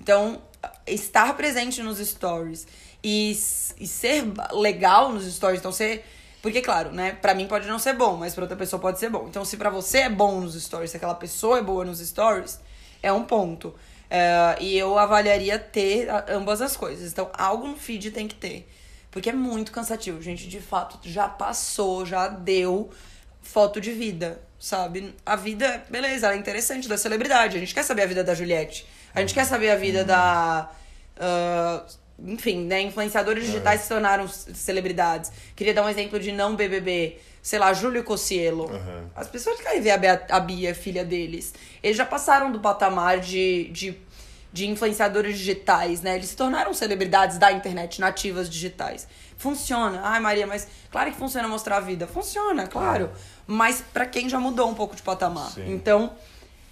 Então, estar presente nos stories e, e ser legal nos stories, então ser. Porque, claro, né? Pra mim pode não ser bom, mas pra outra pessoa pode ser bom. Então, se pra você é bom nos stories, se aquela pessoa é boa nos stories, é um ponto. É, e eu avaliaria ter ambas as coisas. Então, algo no feed tem que ter. Porque é muito cansativo, gente. De fato, já passou, já deu foto de vida, sabe? A vida, beleza, ela é interessante da celebridade. A gente quer saber a vida da Juliette. A gente quer saber a vida da. ah, enfim, né? Influenciadores digitais se tornaram celebridades. Queria dar um exemplo de não BBB. Sei lá, Júlio Cossielo. Uhum. As pessoas querem ver a, Bea- a Bia, filha deles. Eles já passaram do patamar de, de, de influenciadores digitais, né? Eles se tornaram celebridades da internet, nativas digitais. Funciona. Ai, Maria, mas claro que funciona mostrar a vida. Funciona, claro. Mas pra quem já mudou um pouco de patamar. Sim. Então,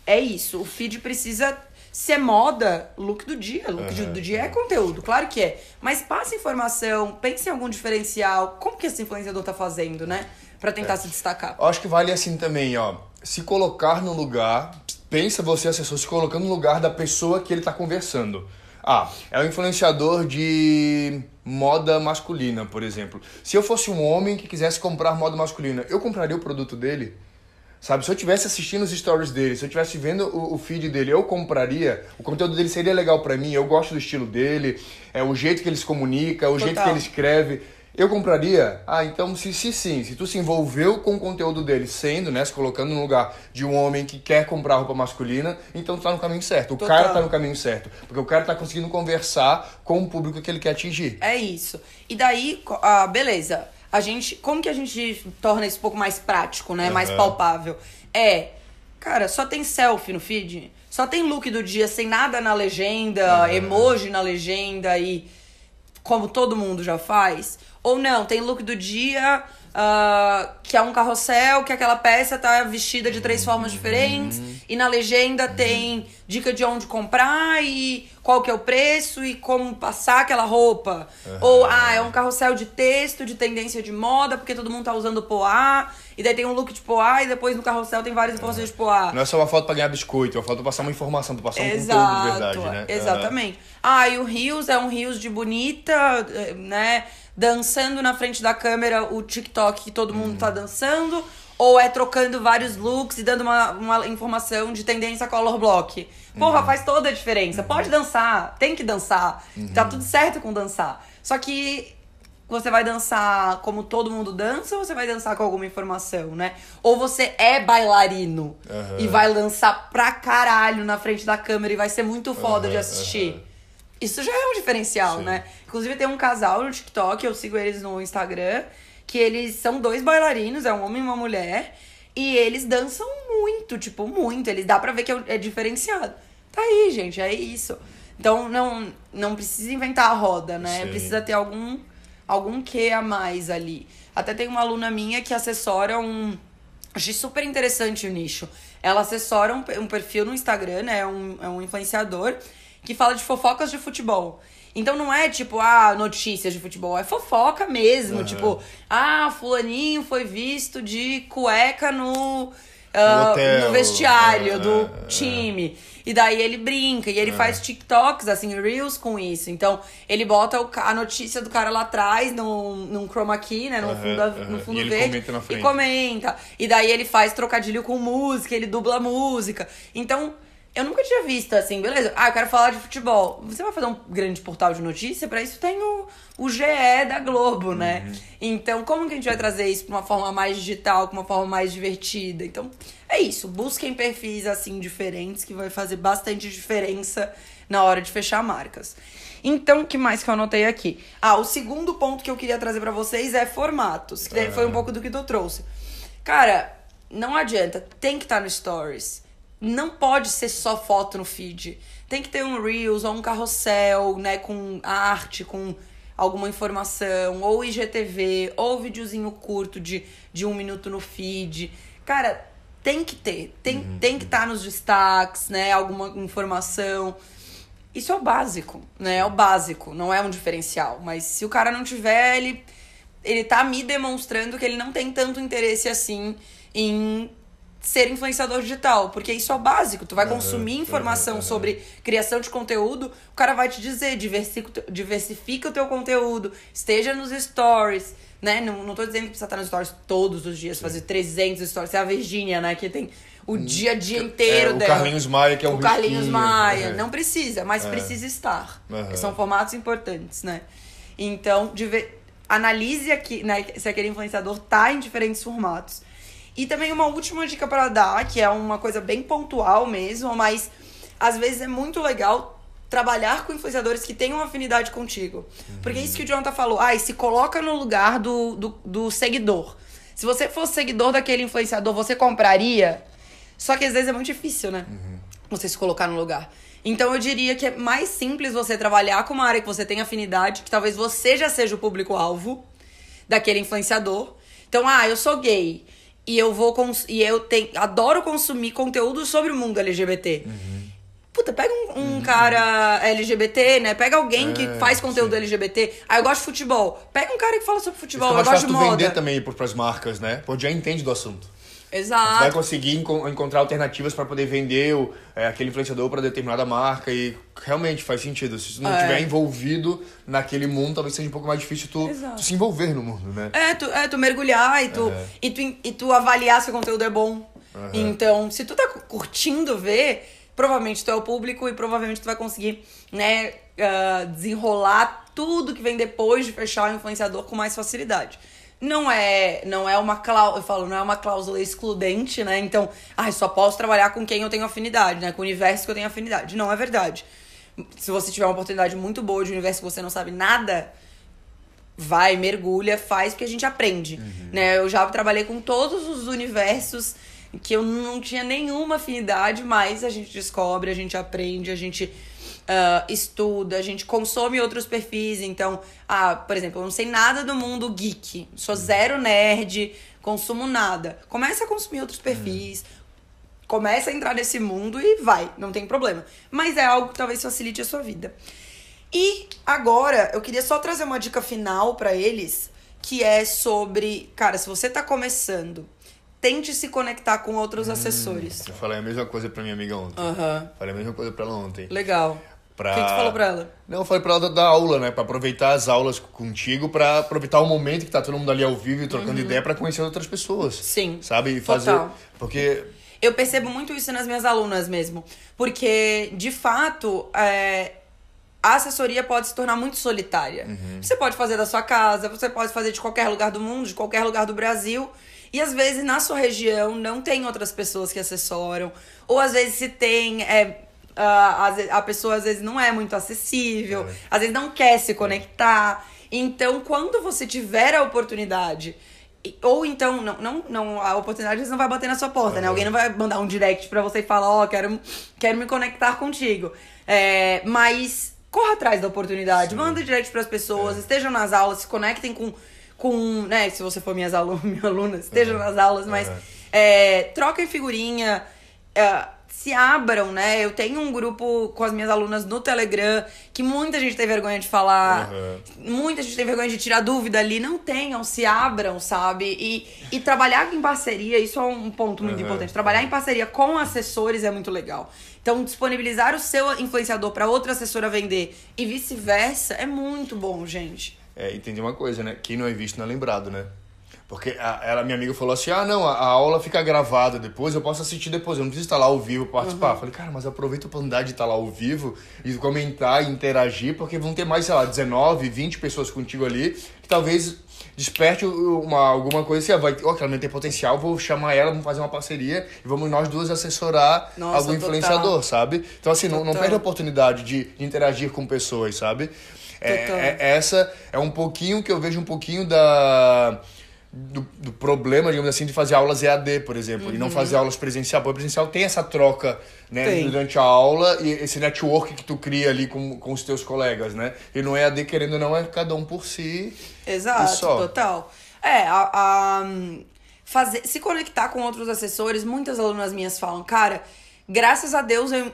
é isso. O feed precisa ser moda, look do dia. Look Uhum. do dia é conteúdo, claro que é. Mas passa informação, pense em algum diferencial. Como que esse influenciador tá fazendo, né? Pra tentar se destacar. Eu acho que vale assim também, ó. Se colocar no lugar, pensa você, assessor, se colocando no lugar da pessoa que ele tá conversando. Ah, é um influenciador de moda masculina, por exemplo. Se eu fosse um homem que quisesse comprar moda masculina, eu compraria o produto dele? Sabe, se eu tivesse assistindo os stories dele, se eu tivesse vendo o, o feed dele, eu compraria. O conteúdo dele seria legal pra mim, eu gosto do estilo dele, é o jeito que ele se comunica, o jeito que Total. ele escreve. Eu compraria? Ah, então se, se sim, se tu se envolveu com o conteúdo dele sendo, né, se colocando no lugar de um homem que quer comprar roupa masculina, então tu tá no caminho certo. O Total. cara tá no caminho certo. Porque o cara tá conseguindo conversar com o público que ele quer atingir. É isso. E daí, ah, beleza. A gente. Como que a gente torna isso um pouco mais prático, né? Mais Aham. palpável? É. Cara, só tem selfie no feed. Só tem look do dia sem nada na legenda, emoji na legenda e como todo mundo já faz. Ou não, tem look do dia, ah, que é um carrossel, que aquela peça tá vestida de três formas diferentes. E na legenda tem dica de onde comprar e qual que é o preço e como passar aquela roupa. Ou, ah, é um carrossel de texto, de tendência de moda, porque todo mundo tá usando poá. E daí tem um look de poá e depois no carrossel tem várias informações de poá. Não é só uma foto pra ganhar biscoito, é uma foto pra passar uma informação, pra passar um Exato, conteúdo de verdade, né? Exatamente. Ah, e o Rios é um Rios de bonita, eh, né? Dançando na frente da câmera o TikTok que todo mundo tá dançando. Ou é trocando vários looks e dando uma, uma informação de tendência color block. Porra, faz toda a diferença. Pode dançar, tem que dançar. Tá tudo certo com dançar. Só que você vai dançar como todo mundo dança ou você vai dançar com alguma informação, né? Ou você é bailarino e vai lançar pra caralho na frente da câmera e vai ser muito foda de assistir. Isso já é um diferencial, Sim. né? Inclusive tem um casal no TikTok, eu sigo eles no Instagram, que eles são dois bailarinos, é um homem e uma mulher, e eles dançam muito, tipo, muito. Eles dá pra ver que é é diferenciado. Tá aí, gente, é isso. Então não, não precisa inventar a roda, né? Sim. Precisa ter algum algum quê a mais ali. Até tem uma aluna minha que assessora um. Achei super interessante o nicho. Ela assessora um, um perfil no Instagram, né? É um, é um influenciador que fala de fofocas de futebol. Então não é tipo, ah, notícias de futebol, é fofoca mesmo. Aham. Tipo, ah, fulaninho foi visto de cueca no, ah, hotel. no vestiário Ah, do ah, ah. time. E daí ele brinca e ele É. faz TikToks, assim, Reels com isso. Então, ele bota o a notícia do cara lá atrás, num, num chroma key, né? No fundo, aham. no fundo E verde. comenta na e frente. comenta. E daí ele faz trocadilho com música, ele dubla música. Então, eu nunca tinha visto assim, beleza? Ah, eu quero falar de futebol. Você vai fazer um grande portal de notícia? Pra isso tem o, o GE da Globo, né? Uhum. Então, como que a gente vai trazer isso pra uma forma mais digital, com uma forma mais divertida? Então, é isso. Busquem perfis assim diferentes que vai fazer bastante diferença na hora de fechar marcas. Então, o que mais que eu anotei aqui? Ah, o segundo ponto que eu queria trazer pra vocês é formatos, que daí foi um pouco do que tu trouxe. Cara, não adianta, tem que estar no Stories. Não pode ser só foto no feed. Tem que ter um Reels ou um carrossel, né, com arte, com alguma informação, ou IGTV, ou videozinho curto de, de um minuto no feed. Cara, tem que ter. Tem, tem que estar nos destaques, né, alguma informação. Isso é o básico, né? É o básico, não é um diferencial. Mas se o cara não tiver, ele, ele tá me demonstrando que ele não tem tanto interesse assim em ser influenciador digital, porque isso é o básico. Tu vai consumir informação sobre criação de conteúdo, o cara vai te dizer, diversifica, o teu conteúdo, esteja nos stories, né? Não, não tô dizendo que precisa estar nos stories todos os dias, fazer 300 stories. É a Virgínia, né, que tem o dia a dia inteiro É, o dela. Carlinhos Maia, que é um O Carlinhos. Maia. É. Não precisa, mas precisa estar. Porque São formatos importantes, né? Então, diver- analise aqui, né, se aquele influenciador tá em diferentes formatos. E também uma última dica para dar, que é uma coisa bem pontual mesmo, mas às vezes é muito legal trabalhar com influenciadores que tenham afinidade contigo. Porque é isso que o Jonathan falou. Ah, e se coloca no lugar do, do, do seguidor. Se você fosse seguidor daquele influenciador, você compraria? Só que às vezes é muito difícil, né? Você se colocar no lugar. Então eu diria que é mais simples você trabalhar com uma área que você tem afinidade, que talvez você já seja o público-alvo daquele influenciador. Então, ah, eu sou gay e eu vou cons e eu tenho, adoro consumir conteúdo sobre o mundo LGBT. Puta, pega um, um cara LGBT, né? Pega alguém que É, faz conteúdo sim. LGBT. Ah, eu gosto de futebol. Pega um cara que fala sobre futebol. Fica Eu gosto de moda. vender também para as marcas, né? Pô, já entende do assunto. Tu vai Exato. conseguir enco- encontrar alternativas para poder vender o, é, aquele influenciador para determinada marca e realmente faz sentido. Se tu não É. estiver envolvido naquele mundo, talvez seja um pouco mais difícil tu, Exato. tu se envolver no mundo, né? É, tu, é, tu mergulhar e tu, É. e, tu, e tu avaliar se o conteúdo é bom. Então, se tu tá curtindo ver, provavelmente tu é o público e provavelmente tu vai conseguir, né, ah, desenrolar tudo que vem depois de fechar o influenciador com mais facilidade. Não é, não é uma cláusula, eu falo, não é uma cláusula excludente, né? Então, ah, eu só posso trabalhar com quem eu tenho afinidade, né? Com o universo que eu tenho afinidade. Não é verdade. Se você tiver uma oportunidade muito boa de um universo que você não sabe nada, vai, mergulha, faz, porque a gente aprende, né? Eu já trabalhei com todos os universos que eu não tinha nenhuma afinidade, mas a gente descobre, a gente aprende, a gente ah, estuda, a gente consome outros perfis. Então, ah, por exemplo, eu não sei nada do mundo geek, sou zero nerd, consumo nada. Começa a consumir outros perfis, começa a entrar nesse mundo e vai, não tem problema. Mas é algo que talvez facilite a sua vida. E agora eu queria só trazer uma dica final pra eles, que é sobre, cara, se você tá começando, tente se conectar com outros assessores. Eu falei a mesma coisa pra minha amiga ontem. Aham. Falei a mesma coisa pra ela ontem. Legal. Pra... O que, que tu falou pra ela? Não, eu falei pra ela da, aula, né? Pra aproveitar as aulas contigo, pra aproveitar o momento que tá todo mundo ali ao vivo e trocando ideia pra conhecer outras pessoas. Uhum. Sim. Sabe? E fazer. Total. Porque. Eu percebo muito isso nas minhas alunas mesmo. Porque, de fato, é, a assessoria pode se tornar muito solitária. Você pode fazer da sua casa, você pode fazer de qualquer lugar do mundo, de qualquer lugar do Brasil. E às vezes na sua região não tem outras pessoas que assessoram. Ou às vezes se tem. É, ve- a pessoa às vezes não é muito acessível, às vezes não quer se conectar. Então, quando você tiver a oportunidade Ou então, não, não, não, a oportunidade às vezes não vai bater na sua porta, né? Alguém não vai mandar um direct pra você e falar, ó, quero, quero me conectar contigo. É, mas corra atrás da oportunidade, manda direct pras pessoas, estejam nas aulas, se conectem com, com né? Se você for minhas alunas, minha aluna, estejam nas aulas, mas Uhum. é, troquem figurinha, é, se abram, né? Eu tenho um grupo com as minhas alunas no Telegram que muita gente tem vergonha de falar, Uhum. muita gente tem vergonha de tirar dúvida ali. Não tenham, se abram, sabe? E, e trabalhar em parceria, isso é um ponto muito Uhum. importante. Trabalhar em parceria com assessores é muito legal. Então, disponibilizar o seu influenciador para outra assessora vender e vice-versa é muito bom, gente. É, entendi uma coisa, né? Quem não é visto não é lembrado, né? Porque a, ela, minha amiga falou assim: ah, não, a, a aula fica gravada depois, eu posso assistir depois, eu não preciso estar lá ao vivo participar. Eu Falei, cara, mas aproveita a oportunidade de estar lá ao vivo e comentar e interagir, porque vão ter mais, sei lá, 19, 20 pessoas contigo ali, que talvez desperte uma, alguma coisa assim, ah, vai, aquela menina tem potencial, vou chamar ela, vamos fazer uma parceria e vamos nós duas assessorar Nossa, algum total. influenciador, sabe? Então, assim, não, não Total. perde a oportunidade de interagir com pessoas, sabe? É, Total. é- essa é um pouquinho que eu vejo um pouquinho da. Do, do problema, digamos assim, de fazer aulas EAD, por exemplo, e não fazer aulas presencial. Porque presencial tem essa troca né, Uhum. Tem. durante a aula e esse network que tu cria ali com, com os teus colegas, né? E no EAD, querendo ou não, é cada um por si. Exato, total. É, a, a- fazer, se conectar com outros assessores, muitas alunas minhas falam, cara, graças a Deus eu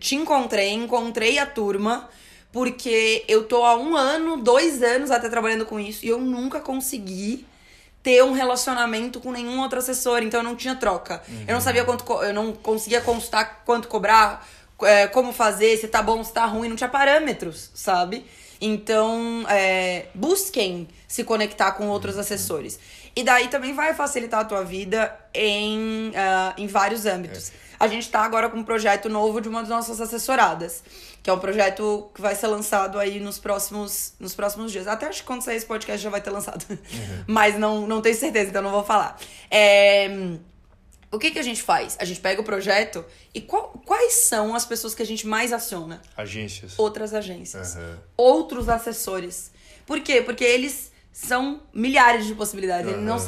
te encontrei, encontrei a turma, porque eu tô há um ano, dois anos até trabalhando com isso, e eu nunca consegui ter um relacionamento com nenhum outro assessor, então eu não tinha troca. Eu não sabia quanto, eu não conseguia consultar quanto cobrar, é, como fazer, se tá bom, se tá ruim, não tinha parâmetros, sabe? Então, é, busquem se conectar com outros assessores. E daí também vai facilitar a tua vida em, ah, em vários âmbitos. A gente tá agora com um projeto novo de uma das nossas assessoradas, que é um projeto que vai ser lançado aí nos próximos, nos próximos dias. Até acho que quando sair esse podcast já vai ter lançado. Mas não, não tenho certeza, então não vou falar. É, o que, que a gente faz? A gente pega o projeto e qual- quais são as pessoas que a gente mais aciona? Agências. Outras agências. Aham. Outros assessores. Por quê? Porque eles são milhares de possibilidades. Ele não,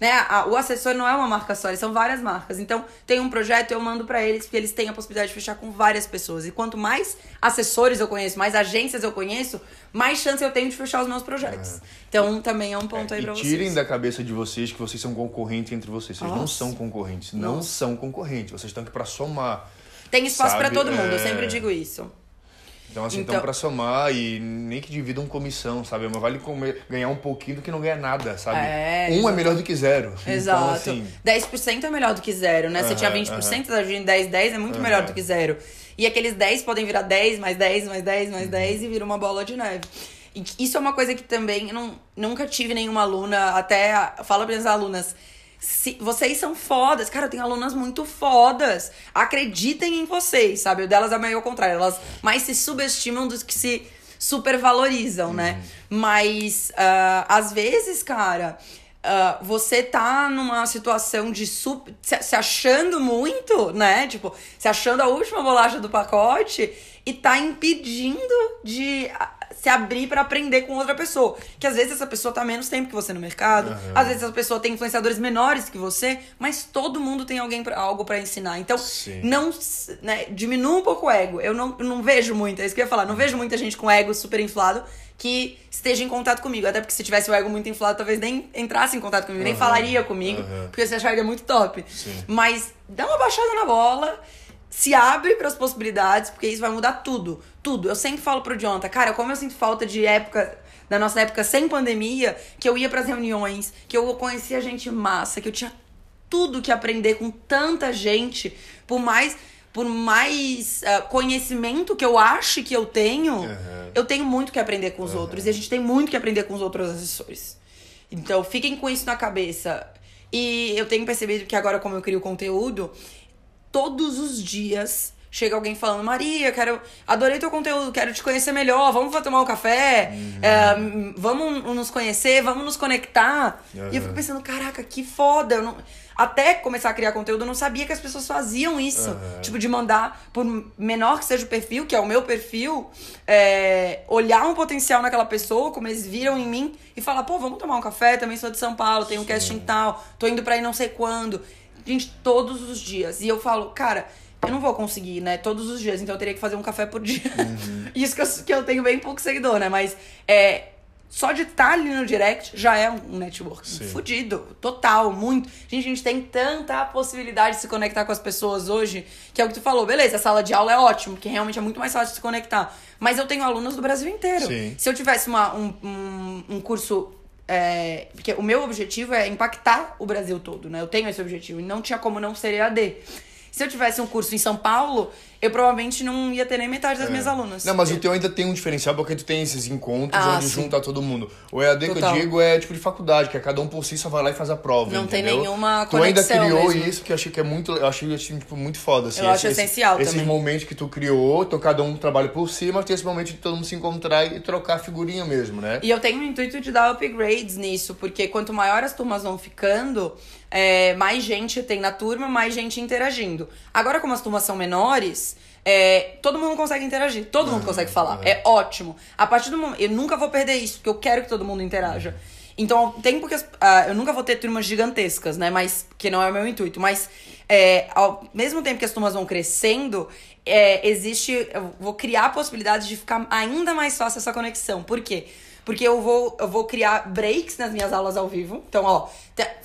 né? a- o assessor não é uma marca só, eles são várias marcas. Então, tem um projeto, eu mando pra eles, porque eles têm a possibilidade de fechar com várias pessoas. E quanto mais assessores eu conheço, mais agências eu conheço, mais chance eu tenho de fechar os meus projetos. Então, também é um ponto aí e pra tirem vocês. da cabeça de vocês que vocês são concorrentes entre vocês. Vocês não Nossa. são concorrentes. Não Nossa. são concorrentes. Vocês estão aqui pra somar. Tem espaço pra sabe? todo mundo, eu É. sempre digo isso. Então, assim, Então- estão pra somar e nem que dividam comissão, sabe? Mas vale comer- ganhar um pouquinho do que não ganha nada, sabe? É, um é exato. melhor do que zero. Exato. Então, assim, 10% é melhor do que zero, né? Você tinha Aham, 20%, tá dividindo 10, 10 é muito Aham. melhor do que zero. E aqueles 10 podem virar 10, mais 10, mais 10, Uhum. mais 10 e vira uma bola de neve. E isso é uma coisa que também eu não, nunca tive nenhuma aluna, até a- falo para as alunas. Se, vocês são fodas. Cara, eu tenho alunas muito fodas. Acreditem em vocês, sabe? O delas é meio ao contrário. Elas mais se subestimam do que se supervalorizam, né? Mas, ah, às vezes, cara, ah, você tá numa situação de super, se, se achando muito, né? Tipo, se achando a última bolacha do pacote e tá impedindo de se abrir pra aprender com outra pessoa. Que às vezes essa pessoa tá menos tempo que você no mercado, Aham. às vezes essa pessoa tem influenciadores menores que você, mas todo mundo tem alguém pra, algo pra ensinar. Então, Sim. não, né, diminua um pouco o ego. Eu não, eu não vejo muito, é isso que eu ia falar, não vejo muita gente com ego super inflado que esteja em contato comigo. Até porque se tivesse o ego muito inflado, talvez nem entrasse em contato comigo, nem Aham, falaria comigo, aham. porque você acharia muito top. Sim. Mas dá uma baixada na bola, se abre para as possibilidades, porque isso vai mudar tudo. Tudo. Eu sempre falo pro Jonathan, cara, como eu sinto falta de época. Da nossa época sem pandemia, que eu ia pras reuniões, que eu conhecia gente massa, que eu tinha tudo que aprender com tanta gente, por mais por mais ah, conhecimento que eu ache que eu tenho, Aham. eu tenho muito que aprender com os outros. E a gente tem muito que aprender com os outros assessores. Então, fiquem com isso na cabeça. E eu tenho percebido que agora, como eu crio conteúdo, todos os dias chega alguém falando, Maria, quero. Adorei teu conteúdo, quero te conhecer melhor, vamos tomar um café, é, hum, vamos nos conhecer, vamos nos conectar. E eu fico pensando, caraca, que foda. Eu não... Até começar a criar conteúdo, eu não sabia que as pessoas faziam isso. Aham. Tipo, de mandar, por menor que seja o perfil, que é o meu perfil, é, olhar um potencial naquela pessoa, como eles viram em mim, e falar, pô, vamos tomar um café, também sou de São Paulo, tenho um casting tal, tô indo pra ir não sei quando. Gente, todos os dias. E eu falo, cara, eu não vou conseguir, né? Todos os dias, então eu teria que fazer um café por dia. Isso que eu, que eu tenho bem pouco seguidor, né? Mas é, só de estar ali no direct já é um network Sim. fudido. Total, muito. Gente, a gente tem tanta possibilidade de se conectar com as pessoas hoje, que é o que tu falou. Beleza, a sala de aula é ótimo, porque realmente é muito mais fácil de se conectar. Mas eu tenho alunos do Brasil inteiro. Sim. Se eu tivesse uma, um, um, um curso. É, porque o meu objetivo é impactar o Brasil todo, né? Eu tenho esse objetivo. E não tinha como não ser EAD. Se eu tivesse um curso em São Paulo, eu provavelmente não ia ter nem metade das minhas alunas. É. Não, mas o teu ainda tem um diferencial porque tu tem esses encontros Ah, onde sim. junta todo mundo. O EAD que eu Total. digo é tipo de faculdade, que é cada um por si só vai lá e faz a prova. Não tem entendeu? nenhuma Tu ainda conexão criou mesmo. isso que eu achei que é muito. Eu achei assim, tipo, muito foda. Assim, Eu acho essencial Esses também. momentos que tu criou, então cada um trabalha por si, mas tem esse momento de todo mundo se encontrar e trocar figurinha mesmo, né? E eu tenho o intuito de dar upgrades nisso, porque quanto maior as turmas vão ficando, é, mais gente tem na turma, mais gente interagindo. Agora, como as turmas são menores, é, todo mundo consegue interagir, todo mundo consegue falar. É ótimo. A partir do momento. Eu nunca vou perder isso, porque eu quero que todo mundo interaja. Então, ao tempo que as- ah, eu nunca vou ter turmas gigantescas, né? Mas que não é o meu intuito. Mas é, ao mesmo tempo que as turmas vão crescendo, é, existe. Eu vou criar possibilidades de ficar ainda mais fácil essa conexão. Por quê? Porque eu vou, eu vou criar breaks nas minhas aulas ao vivo. Então, ó,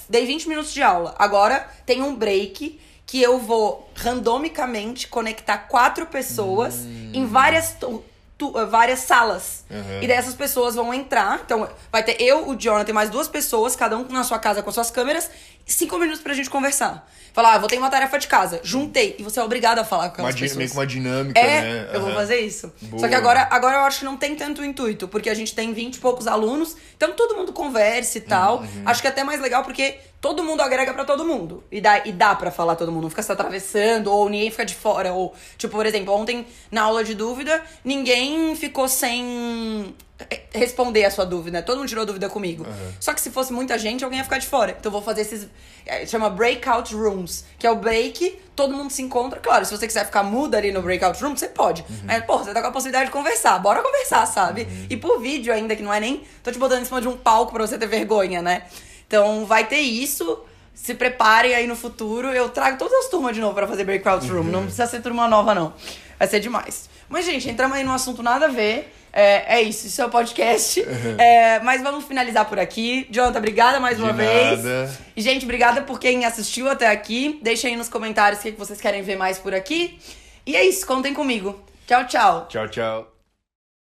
dei 20 minutos de aula. Agora tem um break que eu vou randomicamente conectar quatro pessoas em várias eh, várias salas. Uhum. E daí essas pessoas vão entrar. Então, vai ter eu, o Jonathan mais duas pessoas, cada um na sua casa com suas câmeras, cinco minutos pra gente conversar. Falar, ah, vou ter uma tarefa de casa. Juntei. E você é obrigado a falar com Uma aquelas di- pessoas. meio que uma dinâmica, É, né? eu vou fazer isso. Boa. Só que agora, agora eu acho que não tem tanto intuito, porque a gente tem 20 e poucos alunos, então todo mundo conversa e tal. Uhum. Acho que é até mais legal porque todo mundo agrega pra todo mundo. E dá, e dá pra falar todo mundo, não fica se atravessando, ou ninguém fica de fora. Ou, tipo, por exemplo, ontem na aula de dúvida, ninguém ficou sem responder a sua dúvida? Todo mundo tirou dúvida comigo. Só que se fosse muita gente, alguém ia ficar de fora. Então eu vou fazer esses. é, chama breakout rooms, que é o break, todo mundo se encontra. Claro, se você quiser ficar muda ali no breakout room, você pode. Mas, pô, você tá com a possibilidade de conversar. Bora conversar, sabe? E por vídeo ainda, que não é nem. Tô te botando em cima de um palco pra você ter vergonha, né? Então vai ter isso. Se preparem aí no futuro. Eu trago todas as turmas de novo pra fazer breakout room. Não precisa ser turma nova, não. Vai ser demais. Mas, gente, entramos aí num assunto nada a ver. É, é isso, isso é o podcast. É, mas vamos finalizar por aqui. Jonathan, obrigada mais De uma vez. nada. E, gente, obrigada por quem assistiu até aqui. Deixem aí nos comentários o que vocês querem ver mais por aqui. E é isso, contem comigo. Tchau, tchau. Tchau, tchau.